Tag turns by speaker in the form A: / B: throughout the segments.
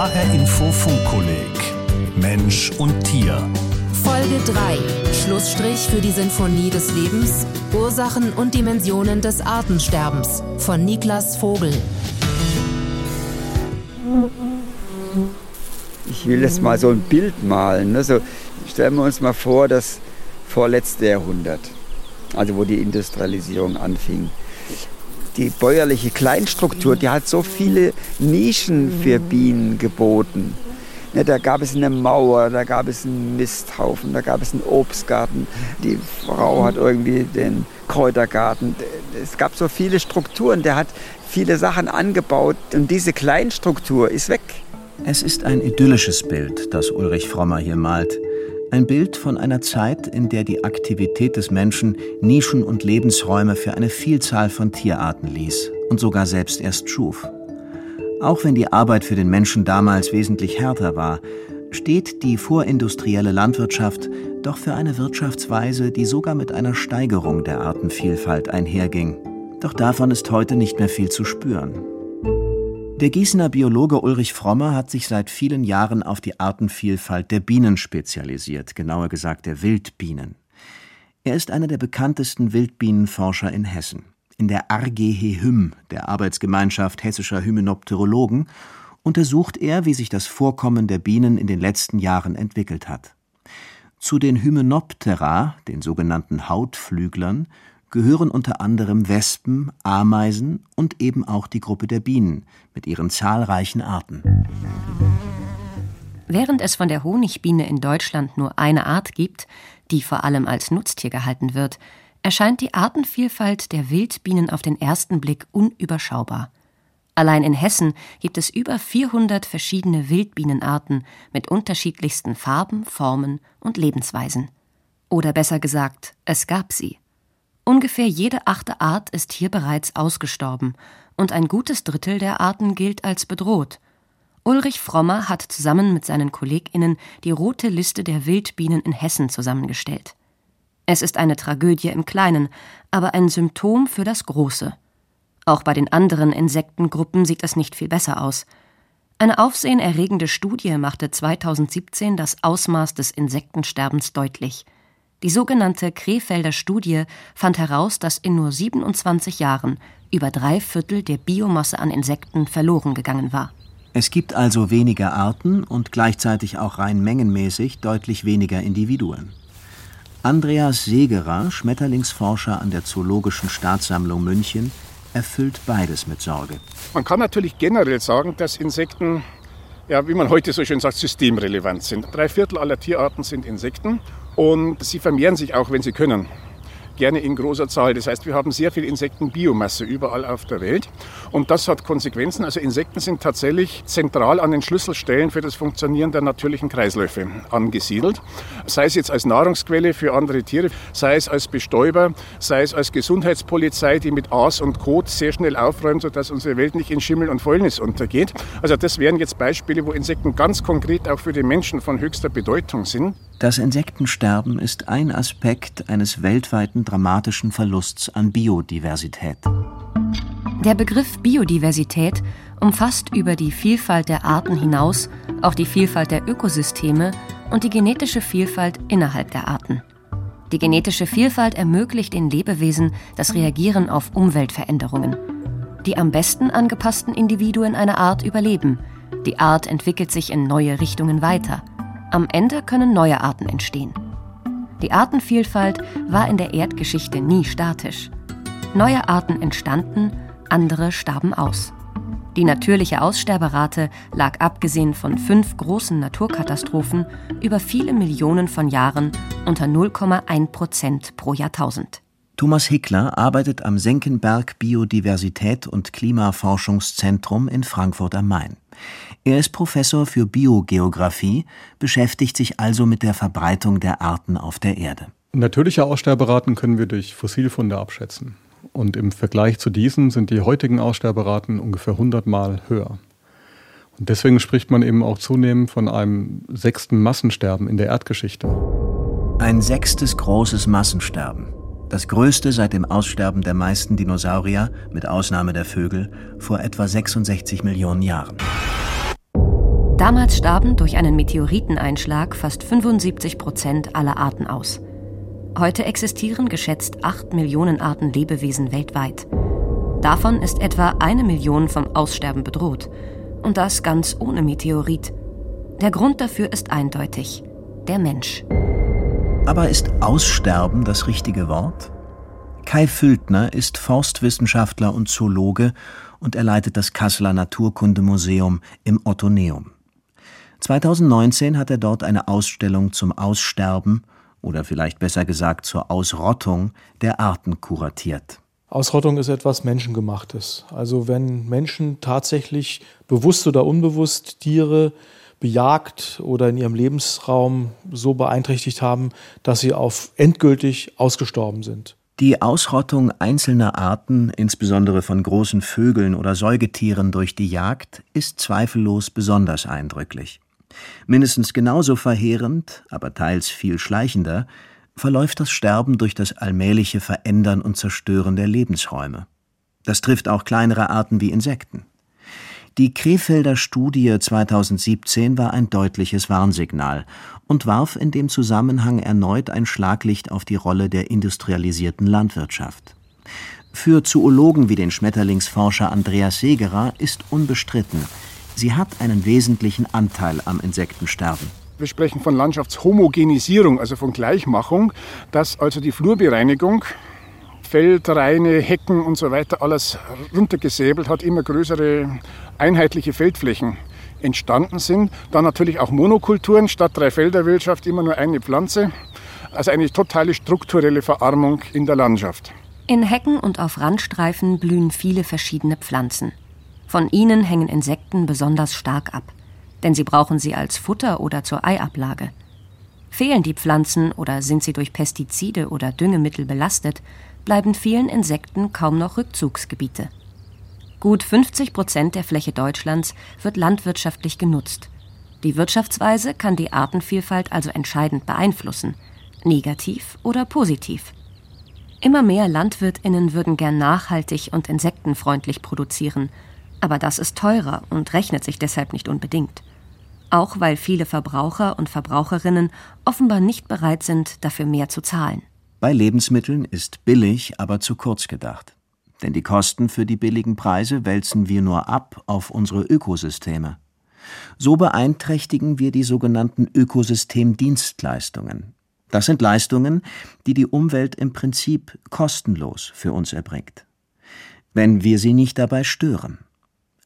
A: HR Info Funkkolleg Mensch und Tier.
B: Folge 3. Schlussstrich für die Sinfonie des Lebens. Ursachen und Dimensionen des Artensterbens von Niklas Vogel.
C: Ich will jetzt mal so ein Bild malen. Ne? So, stellen wir uns mal vor, das vorletzte Jahrhundert, also wo die Industrialisierung anfing die bäuerliche Kleinstruktur, die hat so viele Nischen für Bienen geboten. Ja, da gab es eine Mauer, da gab es einen Misthaufen, da gab es einen Obstgarten. Die Frau hat irgendwie den Kräutergarten. Es gab so viele Strukturen, der hat viele Sachen angebaut und diese Kleinstruktur ist weg.
D: Es ist ein idyllisches Bild, das Ulrich Frommer hier malt. Ein Bild von einer Zeit, in der die Aktivität des Menschen Nischen und Lebensräume für eine Vielzahl von Tierarten ließ und sogar selbst erst schuf. Auch wenn die Arbeit für den Menschen damals wesentlich härter war, steht die vorindustrielle Landwirtschaft doch für eine Wirtschaftsweise, die sogar mit einer Steigerung der Artenvielfalt einherging. Doch davon ist heute nicht mehr viel zu spüren. Der Gießener Biologe Ulrich Frommer hat sich seit vielen Jahren auf die Artenvielfalt der Bienen spezialisiert, genauer gesagt der Wildbienen. Er ist einer der bekanntesten Wildbienenforscher in Hessen. In der RGH-Hym, der Arbeitsgemeinschaft hessischer Hymenopterologen, untersucht er, wie sich das Vorkommen der Bienen in den letzten Jahren entwickelt hat. Zu den Hymenoptera, den sogenannten Hautflüglern, gehören unter anderem Wespen, Ameisen und eben auch die Gruppe der Bienen mit ihren zahlreichen Arten.
E: Während es von der Honigbiene in Deutschland nur eine Art gibt, die vor allem als Nutztier gehalten wird, erscheint die Artenvielfalt der Wildbienen auf den ersten Blick unüberschaubar. Allein in Hessen gibt es über 400 verschiedene Wildbienenarten mit unterschiedlichsten Farben, Formen und Lebensweisen. Oder besser gesagt, es gab sie. Ungefähr jede achte Art ist hier bereits ausgestorben, und ein gutes Drittel der Arten gilt als bedroht. Ulrich Frommer hat zusammen mit seinen KollegInnen die rote Liste der Wildbienen in Hessen zusammengestellt. Es ist eine Tragödie im Kleinen, aber ein Symptom für das Große. Auch bei den anderen Insektengruppen sieht es nicht viel besser aus. Eine aufsehenerregende Studie machte 2017 das Ausmaß des Insektensterbens deutlich – die sogenannte Krefelder Studie fand heraus, dass in nur 27 Jahren über drei Viertel der Biomasse an Insekten verloren gegangen war.
D: Es gibt also weniger Arten und gleichzeitig auch rein mengenmäßig deutlich weniger Individuen. Andreas Segerer, Schmetterlingsforscher an der Zoologischen Staatssammlung München, erfüllt beides mit Sorge.
F: Man kann natürlich generell sagen, dass Insekten, ja, wie man heute so schön sagt, systemrelevant sind. Drei Viertel aller Tierarten sind Insekten und sie vermehren sich auch, wenn sie können gerne in großer Zahl. Das heißt, wir haben sehr viel Insektenbiomasse überall auf der Welt und das hat Konsequenzen. Also Insekten sind tatsächlich zentral an den Schlüsselstellen für das Funktionieren der natürlichen Kreisläufe angesiedelt. Sei es jetzt als Nahrungsquelle für andere Tiere, sei es als Bestäuber, sei es als Gesundheitspolizei, die mit Aas und Kot sehr schnell aufräumt, sodass unsere Welt nicht in Schimmel und Fäulnis untergeht. Also das wären jetzt Beispiele, wo Insekten ganz konkret auch für den Menschen von höchster Bedeutung sind.
D: Das Insektensterben ist ein Aspekt eines weltweiten dramatischen Verlusts an Biodiversität.
E: Der Begriff Biodiversität umfasst über die Vielfalt der Arten hinaus auch die Vielfalt der Ökosysteme und die genetische Vielfalt innerhalb der Arten. Die genetische Vielfalt ermöglicht den Lebewesen das Reagieren auf Umweltveränderungen. Die am besten angepassten Individuen einer Art überleben. Die Art entwickelt sich in neue Richtungen weiter. Am Ende können neue Arten entstehen. Die Artenvielfalt war in der Erdgeschichte nie statisch. Neue Arten entstanden, andere starben aus. Die natürliche Aussterberate lag abgesehen von fünf großen Naturkatastrophen über viele Millionen von Jahren unter 0,1 Prozent pro Jahrtausend.
D: Thomas Hickler arbeitet am Senckenberg Biodiversität und Klimaforschungszentrum in Frankfurt am Main. Er ist Professor für Biogeographie, beschäftigt sich also mit der Verbreitung der Arten auf der Erde.
G: Natürliche Aussterberaten können wir durch Fossilfunde abschätzen. Und im Vergleich zu diesen sind die heutigen Aussterberaten ungefähr 100 Mal höher. Und deswegen spricht man eben auch zunehmend von einem sechsten Massensterben in der Erdgeschichte.
D: Ein sechstes großes Massensterben. Das größte seit dem Aussterben der meisten Dinosaurier, mit Ausnahme der Vögel, vor etwa 66 Millionen Jahren.
E: Damals starben durch einen Meteoriteneinschlag fast 75 Prozent aller Arten aus. Heute existieren geschätzt 8 Millionen Arten Lebewesen weltweit. Davon ist etwa eine Million vom Aussterben bedroht. Und das ganz ohne Meteorit. Der Grund dafür ist eindeutig. Der Mensch.
D: Aber ist Aussterben das richtige Wort? Kai Füldner ist Forstwissenschaftler und Zoologe und er leitet das Kasseler Naturkundemuseum im Ottoneum. 2019 hat er dort eine Ausstellung zum Aussterben oder vielleicht besser gesagt zur Ausrottung der Arten kuratiert.
H: Ausrottung ist etwas Menschengemachtes. Also wenn Menschen tatsächlich bewusst oder unbewusst Tiere bejagt oder in ihrem Lebensraum so beeinträchtigt haben, dass sie auf endgültig ausgestorben sind.
D: Die Ausrottung einzelner Arten, insbesondere von großen Vögeln oder Säugetieren durch die Jagd, ist zweifellos besonders eindrücklich. Mindestens genauso verheerend, aber teils viel schleichender, verläuft das Sterben durch das allmähliche Verändern und Zerstören der Lebensräume. Das trifft auch kleinere Arten wie Insekten. Die Krefelder Studie 2017 war ein deutliches Warnsignal und warf in dem Zusammenhang erneut ein Schlaglicht auf die Rolle der industrialisierten Landwirtschaft. Für Zoologen wie den Schmetterlingsforscher Andreas Segerer ist unbestritten, Sie hat einen wesentlichen Anteil am Insektensterben.
F: Wir sprechen von Landschaftshomogenisierung, also von Gleichmachung, dass also die Flurbereinigung Feldreine, Hecken und so weiter alles runtergesäbelt hat, immer größere einheitliche Feldflächen entstanden sind. Dann natürlich auch Monokulturen statt Dreifelderwirtschaft immer nur eine Pflanze. Also eine totale strukturelle Verarmung in der Landschaft.
E: In Hecken und auf Randstreifen blühen viele verschiedene Pflanzen. Von ihnen hängen Insekten besonders stark ab, denn sie brauchen sie als Futter oder zur Eiablage. Fehlen die Pflanzen oder sind sie durch Pestizide oder Düngemittel belastet, bleiben vielen Insekten kaum noch Rückzugsgebiete. Gut 50 Prozent der Fläche Deutschlands wird landwirtschaftlich genutzt. Die Wirtschaftsweise kann die Artenvielfalt also entscheidend beeinflussen, negativ oder positiv. Immer mehr Landwirtinnen würden gern nachhaltig und insektenfreundlich produzieren aber das ist teurer und rechnet sich deshalb nicht unbedingt. Auch weil viele Verbraucher und Verbraucherinnen offenbar nicht bereit sind, dafür mehr zu zahlen.
D: Bei Lebensmitteln ist billig aber zu kurz gedacht. Denn die Kosten für die billigen Preise wälzen wir nur ab auf unsere Ökosysteme. So beeinträchtigen wir die sogenannten Ökosystemdienstleistungen. Das sind Leistungen, die die Umwelt im Prinzip kostenlos für uns erbringt. Wenn wir sie nicht dabei stören.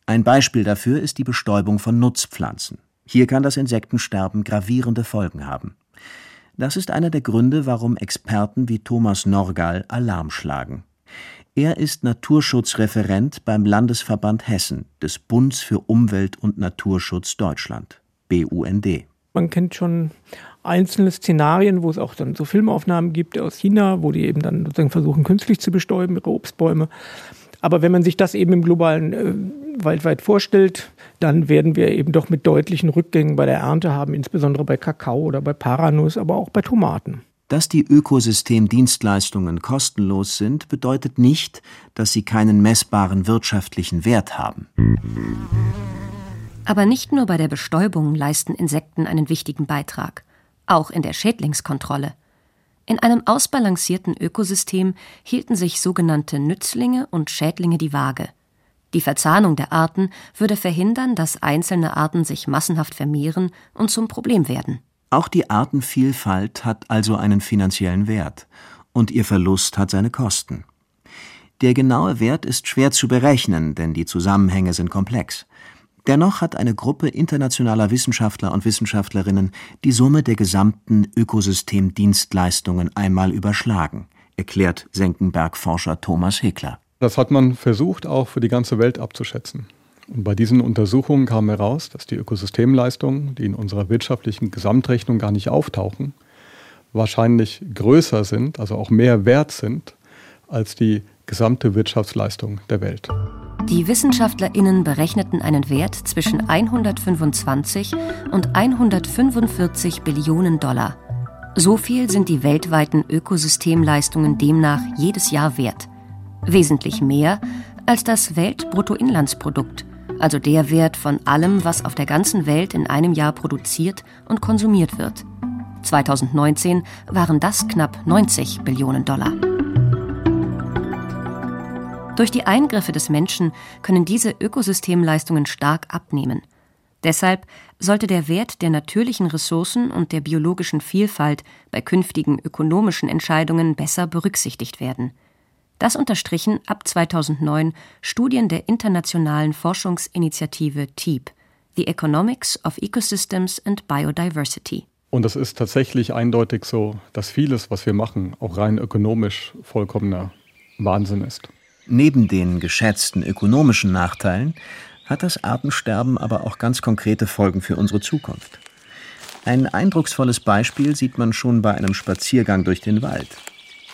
D: Ein Beispiel dafür ist die Bestäubung von Nutzpflanzen. Hier kann das Insektensterben gravierende Folgen haben. Das ist einer der Gründe, warum Experten wie Thomas Norgal Alarm schlagen. Er ist Naturschutzreferent beim Landesverband Hessen des Bunds für Umwelt und Naturschutz Deutschland, BUND.
I: Man kennt schon einzelne Szenarien, wo es auch dann so Filmaufnahmen gibt aus China, wo die eben dann sozusagen versuchen, künstlich zu bestäuben, ihre Obstbäume. Aber wenn man sich das eben im globalen äh, weltweit vorstellt, dann werden wir eben doch mit deutlichen Rückgängen bei der Ernte haben, insbesondere bei Kakao oder bei Paranuss, aber auch bei Tomaten.
D: Dass die Ökosystemdienstleistungen kostenlos sind, bedeutet nicht, dass sie keinen messbaren wirtschaftlichen Wert haben.
E: Aber nicht nur bei der Bestäubung leisten Insekten einen wichtigen Beitrag, auch in der Schädlingskontrolle. In einem ausbalancierten Ökosystem hielten sich sogenannte Nützlinge und Schädlinge die Waage. Die Verzahnung der Arten würde verhindern, dass einzelne Arten sich massenhaft vermehren und zum Problem werden.
D: Auch die Artenvielfalt hat also einen finanziellen Wert, und ihr Verlust hat seine Kosten. Der genaue Wert ist schwer zu berechnen, denn die Zusammenhänge sind komplex. Dennoch hat eine Gruppe internationaler Wissenschaftler und Wissenschaftlerinnen die Summe der gesamten Ökosystemdienstleistungen einmal überschlagen, erklärt Senckenberg-Forscher Thomas Hekler.
G: Das hat man versucht, auch für die ganze Welt abzuschätzen. Und bei diesen Untersuchungen kam heraus, dass die Ökosystemleistungen, die in unserer wirtschaftlichen Gesamtrechnung gar nicht auftauchen, wahrscheinlich größer sind, also auch mehr wert sind, als die gesamte Wirtschaftsleistung der Welt.
E: Die WissenschaftlerInnen berechneten einen Wert zwischen 125 und 145 Billionen Dollar. So viel sind die weltweiten Ökosystemleistungen demnach jedes Jahr wert. Wesentlich mehr als das Weltbruttoinlandsprodukt, also der Wert von allem, was auf der ganzen Welt in einem Jahr produziert und konsumiert wird. 2019 waren das knapp 90 Billionen Dollar. Durch die Eingriffe des Menschen können diese Ökosystemleistungen stark abnehmen. Deshalb sollte der Wert der natürlichen Ressourcen und der biologischen Vielfalt bei künftigen ökonomischen Entscheidungen besser berücksichtigt werden. Das unterstrichen ab 2009 Studien der internationalen Forschungsinitiative TEEP, The Economics of Ecosystems and Biodiversity.
G: Und es ist tatsächlich eindeutig so, dass vieles, was wir machen, auch rein ökonomisch vollkommener Wahnsinn ist.
D: Neben den geschätzten ökonomischen Nachteilen hat das Artensterben aber auch ganz konkrete Folgen für unsere Zukunft. Ein eindrucksvolles Beispiel sieht man schon bei einem Spaziergang durch den Wald.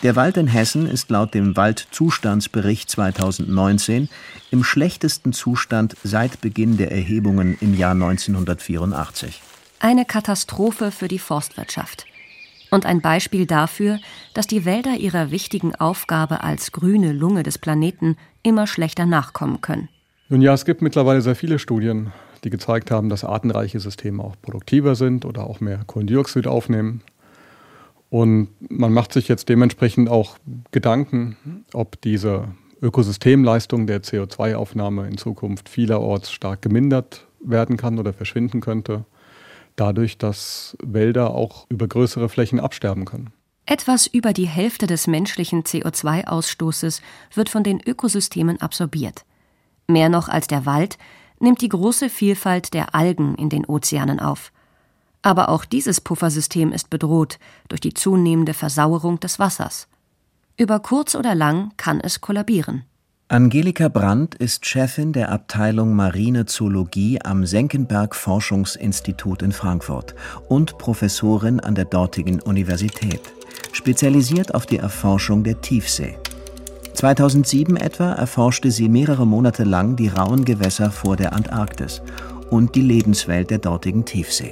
D: Der Wald in Hessen ist laut dem Waldzustandsbericht 2019 im schlechtesten Zustand seit Beginn der Erhebungen im Jahr 1984.
E: Eine Katastrophe für die Forstwirtschaft und ein Beispiel dafür, dass die Wälder ihrer wichtigen Aufgabe als grüne Lunge des Planeten immer schlechter nachkommen können.
G: Nun ja, es gibt mittlerweile sehr viele Studien, die gezeigt haben, dass artenreiche Systeme auch produktiver sind oder auch mehr Kohlendioxid aufnehmen. Und man macht sich jetzt dementsprechend auch Gedanken, ob diese Ökosystemleistung der CO2-Aufnahme in Zukunft vielerorts stark gemindert werden kann oder verschwinden könnte dadurch, dass Wälder auch über größere Flächen absterben können.
E: Etwas über die Hälfte des menschlichen CO2-Ausstoßes wird von den Ökosystemen absorbiert. Mehr noch als der Wald nimmt die große Vielfalt der Algen in den Ozeanen auf. Aber auch dieses Puffersystem ist bedroht durch die zunehmende Versauerung des Wassers. Über kurz oder lang kann es kollabieren.
D: Angelika Brandt ist Chefin der Abteilung Marine Zoologie am Senckenberg Forschungsinstitut in Frankfurt und Professorin an der dortigen Universität, spezialisiert auf die Erforschung der Tiefsee. 2007 etwa erforschte sie mehrere Monate lang die rauen Gewässer vor der Antarktis und die Lebenswelt der dortigen Tiefsee.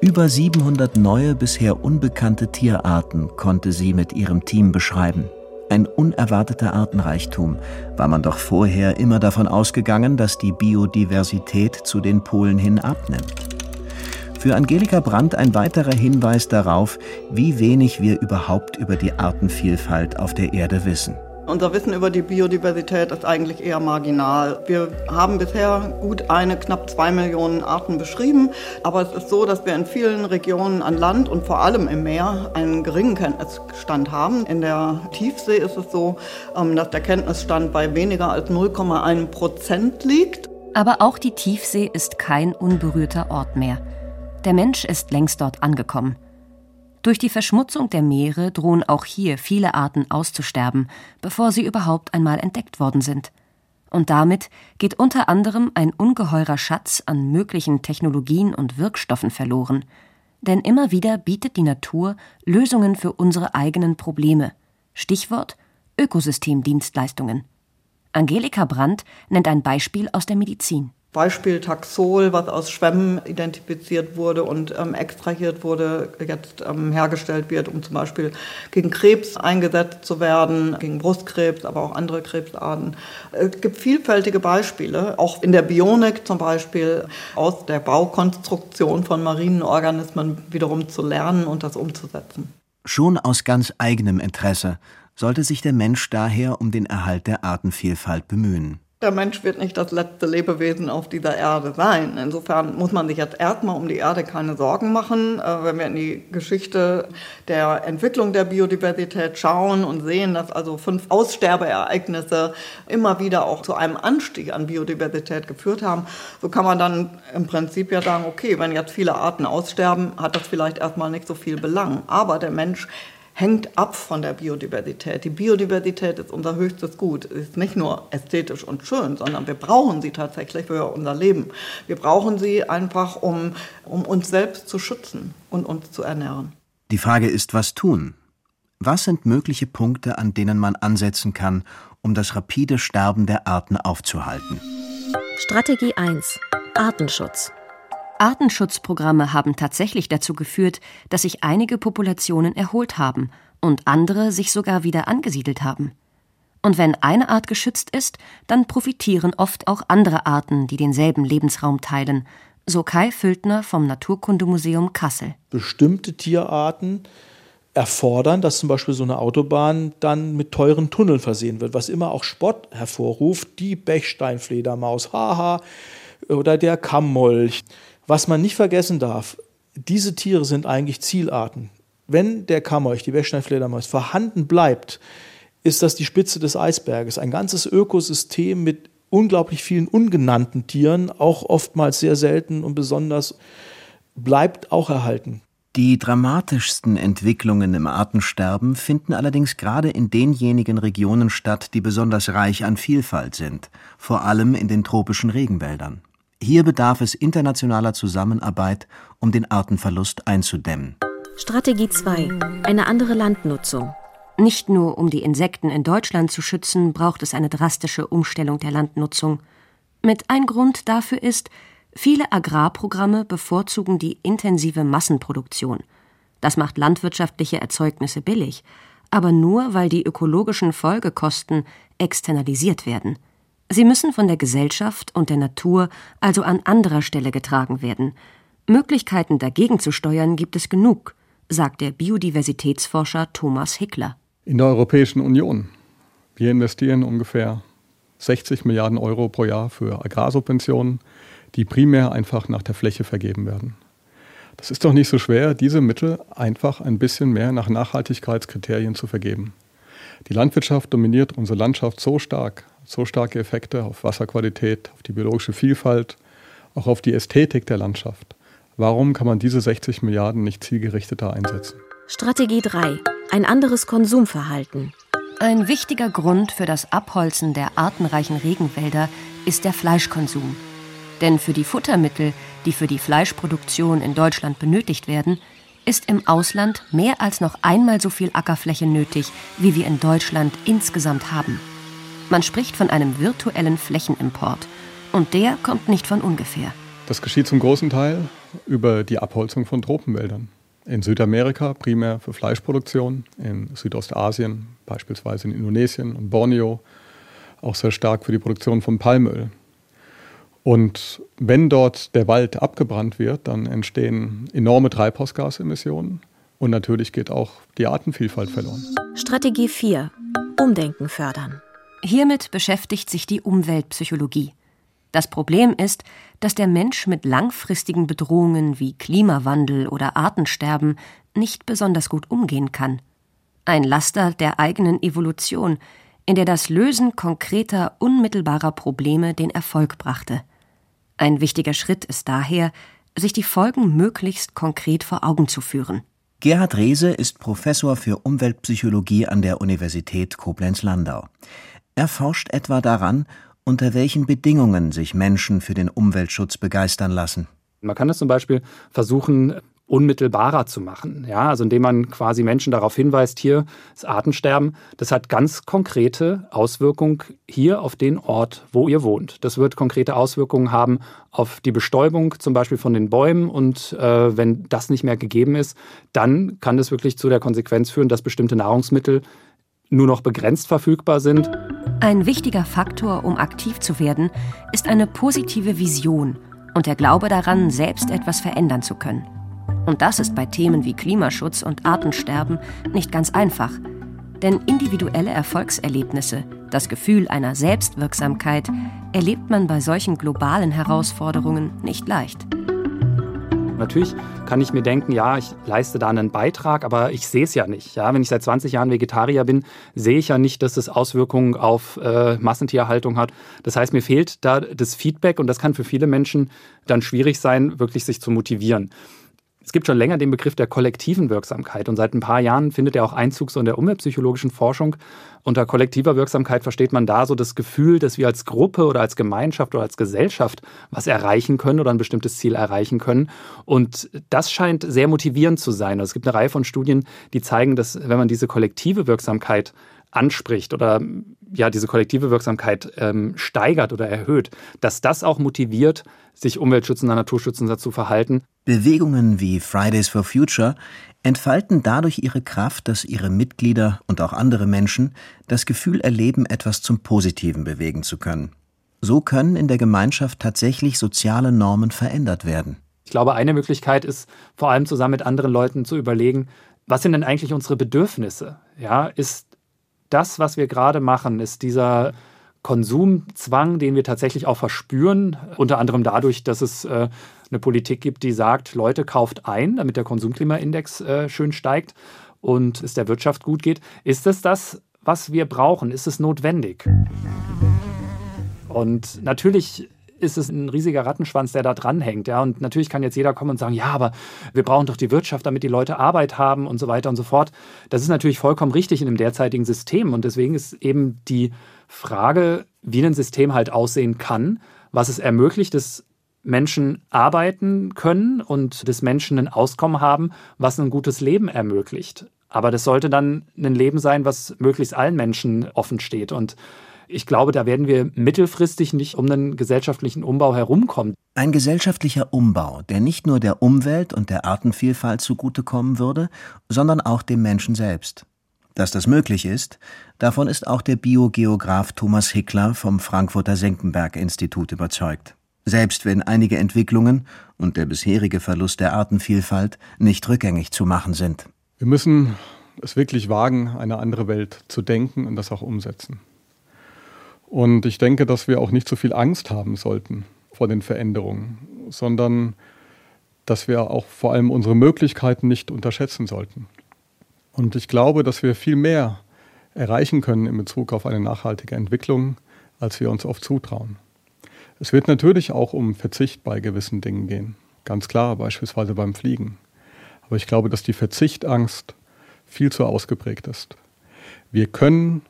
D: Über 700 neue, bisher unbekannte Tierarten konnte sie mit ihrem Team beschreiben. Ein unerwarteter Artenreichtum, war man doch vorher immer davon ausgegangen, dass die Biodiversität zu den Polen hin abnimmt. Für Angelika Brandt ein weiterer Hinweis darauf, wie wenig wir überhaupt über die Artenvielfalt auf der Erde wissen.
J: Unser Wissen über die Biodiversität ist eigentlich eher marginal. Wir haben bisher gut eine, knapp zwei Millionen Arten beschrieben, aber es ist so, dass wir in vielen Regionen an Land und vor allem im Meer einen geringen Kenntnisstand haben. In der Tiefsee ist es so, ähm, dass der Kenntnisstand bei weniger als 0,1 Prozent liegt.
E: Aber auch die Tiefsee ist kein unberührter Ort mehr. Der Mensch ist längst dort angekommen. Durch die Verschmutzung der Meere drohen auch hier viele Arten auszusterben, bevor sie überhaupt einmal entdeckt worden sind. Und damit geht unter anderem ein ungeheurer Schatz an möglichen Technologien und Wirkstoffen verloren. Denn immer wieder bietet die Natur Lösungen für unsere eigenen Probleme. Stichwort Ökosystemdienstleistungen. Angelika Brandt nennt ein Beispiel aus der Medizin.
J: Beispiel Taxol, was aus Schwämmen identifiziert wurde und ähm, extrahiert wurde, jetzt ähm, hergestellt wird, um zum Beispiel gegen Krebs eingesetzt zu werden, gegen Brustkrebs, aber auch andere Krebsarten. Es gibt vielfältige Beispiele, auch in der Bionik zum Beispiel, aus der Baukonstruktion von marinen Organismen wiederum zu lernen und das umzusetzen.
D: Schon aus ganz eigenem Interesse sollte sich der Mensch daher um den Erhalt der Artenvielfalt bemühen.
J: Der Mensch wird nicht das letzte Lebewesen auf dieser Erde sein. Insofern muss man sich jetzt erstmal um die Erde keine Sorgen machen. Äh, wenn wir in die Geschichte der Entwicklung der Biodiversität schauen und sehen, dass also fünf Aussterbeereignisse immer wieder auch zu einem Anstieg an Biodiversität geführt haben, so kann man dann im Prinzip ja sagen, okay, wenn jetzt viele Arten aussterben, hat das vielleicht erstmal nicht so viel Belang. Aber der Mensch hängt ab von der Biodiversität. Die Biodiversität ist unser höchstes Gut. Sie ist nicht nur ästhetisch und schön, sondern wir brauchen sie tatsächlich für unser Leben. Wir brauchen sie einfach, um, um uns selbst zu schützen und uns zu ernähren.
D: Die Frage ist, was tun? Was sind mögliche Punkte, an denen man ansetzen kann, um das rapide Sterben der Arten aufzuhalten?
B: Strategie 1. Artenschutz.
E: Artenschutzprogramme haben tatsächlich dazu geführt, dass sich einige Populationen erholt haben und andere sich sogar wieder angesiedelt haben. Und wenn eine Art geschützt ist, dann profitieren oft auch andere Arten, die denselben Lebensraum teilen, so Kai Füldner vom Naturkundemuseum Kassel.
H: Bestimmte Tierarten erfordern, dass zum Beispiel so eine Autobahn dann mit teuren Tunneln versehen wird, was immer auch Spott hervorruft. Die Bechsteinfledermaus, haha, oder der Kammmolch. Was man nicht vergessen darf, diese Tiere sind eigentlich Zielarten. Wenn der Kammmolch, die Bechsteinfledermaus, vorhanden bleibt, ist das die Spitze des Eisberges. Ein ganzes Ökosystem mit unglaublich vielen ungenannten Tieren, auch oftmals sehr selten und besonders, bleibt auch erhalten.
D: Die dramatischsten Entwicklungen im Artensterben finden allerdings gerade in denjenigen Regionen statt, die besonders reich an Vielfalt sind, vor allem in den tropischen Regenwäldern. Hier bedarf es internationaler Zusammenarbeit, um den Artenverlust einzudämmen.
E: Strategie 2. Eine andere Landnutzung. Nicht nur um die Insekten in Deutschland zu schützen, braucht es eine drastische Umstellung der Landnutzung. Mit ein Grund dafür ist, Viele Agrarprogramme bevorzugen die intensive Massenproduktion. Das macht landwirtschaftliche Erzeugnisse billig, aber nur, weil die ökologischen Folgekosten externalisiert werden. Sie müssen von der Gesellschaft und der Natur also an anderer Stelle getragen werden. Möglichkeiten dagegen zu steuern gibt es genug, sagt der Biodiversitätsforscher Thomas Hickler.
G: In der Europäischen Union. Wir investieren ungefähr 60 Milliarden Euro pro Jahr für Agrarsubventionen die primär einfach nach der Fläche vergeben werden. Das ist doch nicht so schwer, diese Mittel einfach ein bisschen mehr nach Nachhaltigkeitskriterien zu vergeben. Die Landwirtschaft dominiert unsere Landschaft so stark, so starke Effekte auf Wasserqualität, auf die biologische Vielfalt, auch auf die Ästhetik der Landschaft. Warum kann man diese 60 Milliarden nicht zielgerichteter einsetzen?
E: Strategie 3. Ein anderes Konsumverhalten. Ein wichtiger Grund für das Abholzen der artenreichen Regenwälder ist der Fleischkonsum. Denn für die Futtermittel, die für die Fleischproduktion in Deutschland benötigt werden, ist im Ausland mehr als noch einmal so viel Ackerfläche nötig, wie wir in Deutschland insgesamt haben. Man spricht von einem virtuellen Flächenimport. Und der kommt nicht von ungefähr.
G: Das geschieht zum großen Teil über die Abholzung von Tropenwäldern. In Südamerika primär für Fleischproduktion, in Südostasien, beispielsweise in Indonesien und Borneo, auch sehr stark für die Produktion von Palmöl. Und wenn dort der Wald abgebrannt wird, dann entstehen enorme Treibhausgasemissionen und natürlich geht auch die Artenvielfalt verloren.
E: Strategie 4. Umdenken fördern. Hiermit beschäftigt sich die Umweltpsychologie. Das Problem ist, dass der Mensch mit langfristigen Bedrohungen wie Klimawandel oder Artensterben nicht besonders gut umgehen kann. Ein Laster der eigenen Evolution, in der das Lösen konkreter, unmittelbarer Probleme den Erfolg brachte. Ein wichtiger Schritt ist daher, sich die Folgen möglichst konkret vor Augen zu führen.
D: Gerhard Rehse ist Professor für Umweltpsychologie an der Universität Koblenz-Landau. Er forscht etwa daran, unter welchen Bedingungen sich Menschen für den Umweltschutz begeistern lassen.
K: Man kann es zum Beispiel versuchen, unmittelbarer zu machen. Ja, also indem man quasi Menschen darauf hinweist, hier das Artensterben, das hat ganz konkrete Auswirkungen hier auf den Ort, wo ihr wohnt. Das wird konkrete Auswirkungen haben auf die Bestäubung zum Beispiel von den Bäumen und äh, wenn das nicht mehr gegeben ist, dann kann das wirklich zu der Konsequenz führen, dass bestimmte Nahrungsmittel nur noch begrenzt verfügbar sind.
E: Ein wichtiger Faktor, um aktiv zu werden, ist eine positive Vision und der Glaube daran, selbst etwas verändern zu können. Und das ist bei Themen wie Klimaschutz und Artensterben nicht ganz einfach. Denn individuelle Erfolgserlebnisse, das Gefühl einer Selbstwirksamkeit, erlebt man bei solchen globalen Herausforderungen nicht leicht.
K: Natürlich kann ich mir denken, ja, ich leiste da einen Beitrag, aber ich sehe es ja nicht. Ja, wenn ich seit 20 Jahren Vegetarier bin, sehe ich ja nicht, dass es Auswirkungen auf äh, Massentierhaltung hat. Das heißt, mir fehlt da das Feedback und das kann für viele Menschen dann schwierig sein, wirklich sich zu motivieren. Es gibt schon länger den Begriff der kollektiven Wirksamkeit und seit ein paar Jahren findet er auch Einzug so in der umweltpsychologischen Forschung. Unter kollektiver Wirksamkeit versteht man da so das Gefühl, dass wir als Gruppe oder als Gemeinschaft oder als Gesellschaft was erreichen können oder ein bestimmtes Ziel erreichen können. Und das scheint sehr motivierend zu sein. Also es gibt eine Reihe von Studien, die zeigen, dass wenn man diese kollektive Wirksamkeit anspricht oder ja diese kollektive Wirksamkeit ähm, steigert oder erhöht, dass das auch motiviert, sich umweltschützender, naturschützender zu verhalten.
D: Bewegungen wie Fridays for Future entfalten dadurch ihre Kraft, dass ihre Mitglieder und auch andere Menschen das Gefühl erleben, etwas zum Positiven bewegen zu können. So können in der Gemeinschaft tatsächlich soziale Normen verändert werden.
K: Ich glaube, eine Möglichkeit ist, vor allem zusammen mit anderen Leuten zu überlegen, was sind denn eigentlich unsere Bedürfnisse? Ja, ist das, was wir gerade machen, ist dieser Konsumzwang, den wir tatsächlich auch verspüren, unter anderem dadurch, dass es äh, eine Politik gibt, die sagt, Leute kauft ein, damit der Konsumklimaindex äh, schön steigt und es der Wirtschaft gut geht. Ist es das, was wir brauchen? Ist es notwendig? Und natürlich ist es ein riesiger Rattenschwanz, der da dranhängt. Ja? Und natürlich kann jetzt jeder kommen und sagen, ja, aber wir brauchen doch die Wirtschaft, damit die Leute Arbeit haben und so weiter und so fort. Das ist natürlich vollkommen richtig in dem derzeitigen System. Und deswegen ist eben die Frage, wie ein System halt aussehen kann, was es ermöglicht, dass Menschen arbeiten können und dass Menschen ein Auskommen haben, was ein gutes Leben ermöglicht. Aber das sollte dann ein Leben sein, was möglichst allen Menschen offen steht. Und ich glaube, da werden wir mittelfristig nicht um einen gesellschaftlichen Umbau herumkommen.
D: Ein gesellschaftlicher Umbau, der nicht nur der Umwelt und der Artenvielfalt zugutekommen würde, sondern auch dem Menschen selbst. Dass das möglich ist, davon ist auch der Biogeograf Thomas Hickler vom Frankfurter Senckenberg-Institut überzeugt. Selbst wenn einige Entwicklungen und der bisherige Verlust der Artenvielfalt nicht rückgängig zu machen sind.
G: Wir müssen es wirklich wagen, eine andere Welt zu denken und das auch umsetzen. Und ich denke, dass wir auch nicht so viel Angst haben sollten vor den Veränderungen, sondern dass wir auch vor allem unsere Möglichkeiten nicht unterschätzen sollten. Und ich glaube, dass wir viel mehr erreichen können in Bezug auf eine nachhaltige Entwicklung, als wir uns oft zutrauen. Es wird natürlich auch um Verzicht bei gewissen Dingen gehen. Ganz klar, beispielsweise beim Fliegen. Aber ich glaube, dass die Verzichtangst viel zu ausgeprägt ist. Wir können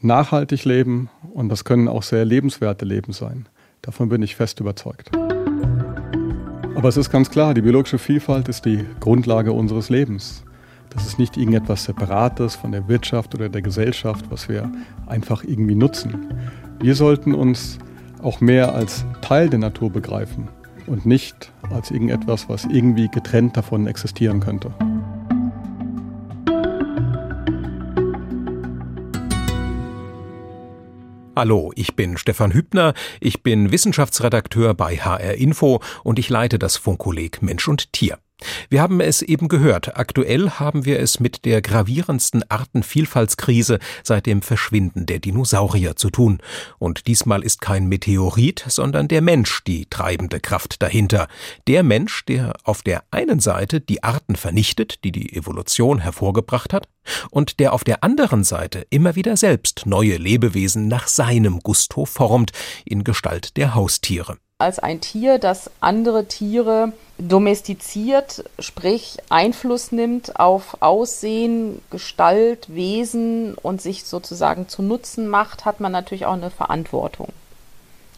G: nachhaltig leben und das können auch sehr lebenswerte Leben sein. Davon bin ich fest überzeugt. Aber es ist ganz klar, die biologische Vielfalt ist die Grundlage unseres Lebens. Das ist nicht irgendetwas Separates von der Wirtschaft oder der Gesellschaft, was wir einfach irgendwie nutzen. Wir sollten uns auch mehr als Teil der Natur begreifen und nicht als irgendetwas, was irgendwie getrennt davon existieren könnte.
L: Hallo, ich bin Stefan Hübner, ich bin Wissenschaftsredakteur bei HR Info und ich leite das Funkkolleg Mensch und Tier. Wir haben es eben gehört. Aktuell haben wir es mit der gravierendsten Artenvielfaltskrise seit dem Verschwinden der Dinosaurier zu tun. Und diesmal ist kein Meteorit, sondern der Mensch die treibende Kraft dahinter. Der Mensch, der auf der einen Seite die Arten vernichtet, die die Evolution hervorgebracht hat, und der auf der anderen Seite immer wieder selbst neue Lebewesen nach seinem Gusto formt, in Gestalt der Haustiere
M: als ein Tier, das andere Tiere domestiziert, sprich Einfluss nimmt auf Aussehen, Gestalt, Wesen und sich sozusagen zu Nutzen macht, hat man natürlich auch eine Verantwortung.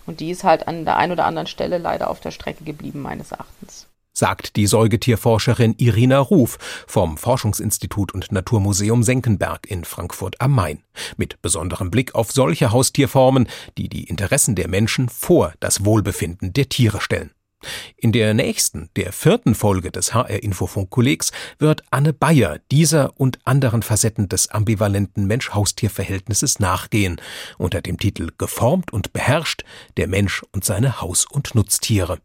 M: Und die ist halt an der einen oder anderen Stelle leider auf der Strecke geblieben, meines Erachtens
L: sagt die Säugetierforscherin Irina Ruf vom Forschungsinstitut und Naturmuseum Senckenberg in Frankfurt am Main. Mit besonderem Blick auf solche Haustierformen, die die Interessen der Menschen vor das Wohlbefinden der Tiere stellen. In der nächsten, der vierten Folge des HR Infofunk-Kollegs wird Anne Bayer dieser und anderen Facetten des ambivalenten Mensch-Haustier-Verhältnisses nachgehen, unter dem Titel Geformt und beherrscht, der Mensch und seine Haus- und Nutztiere.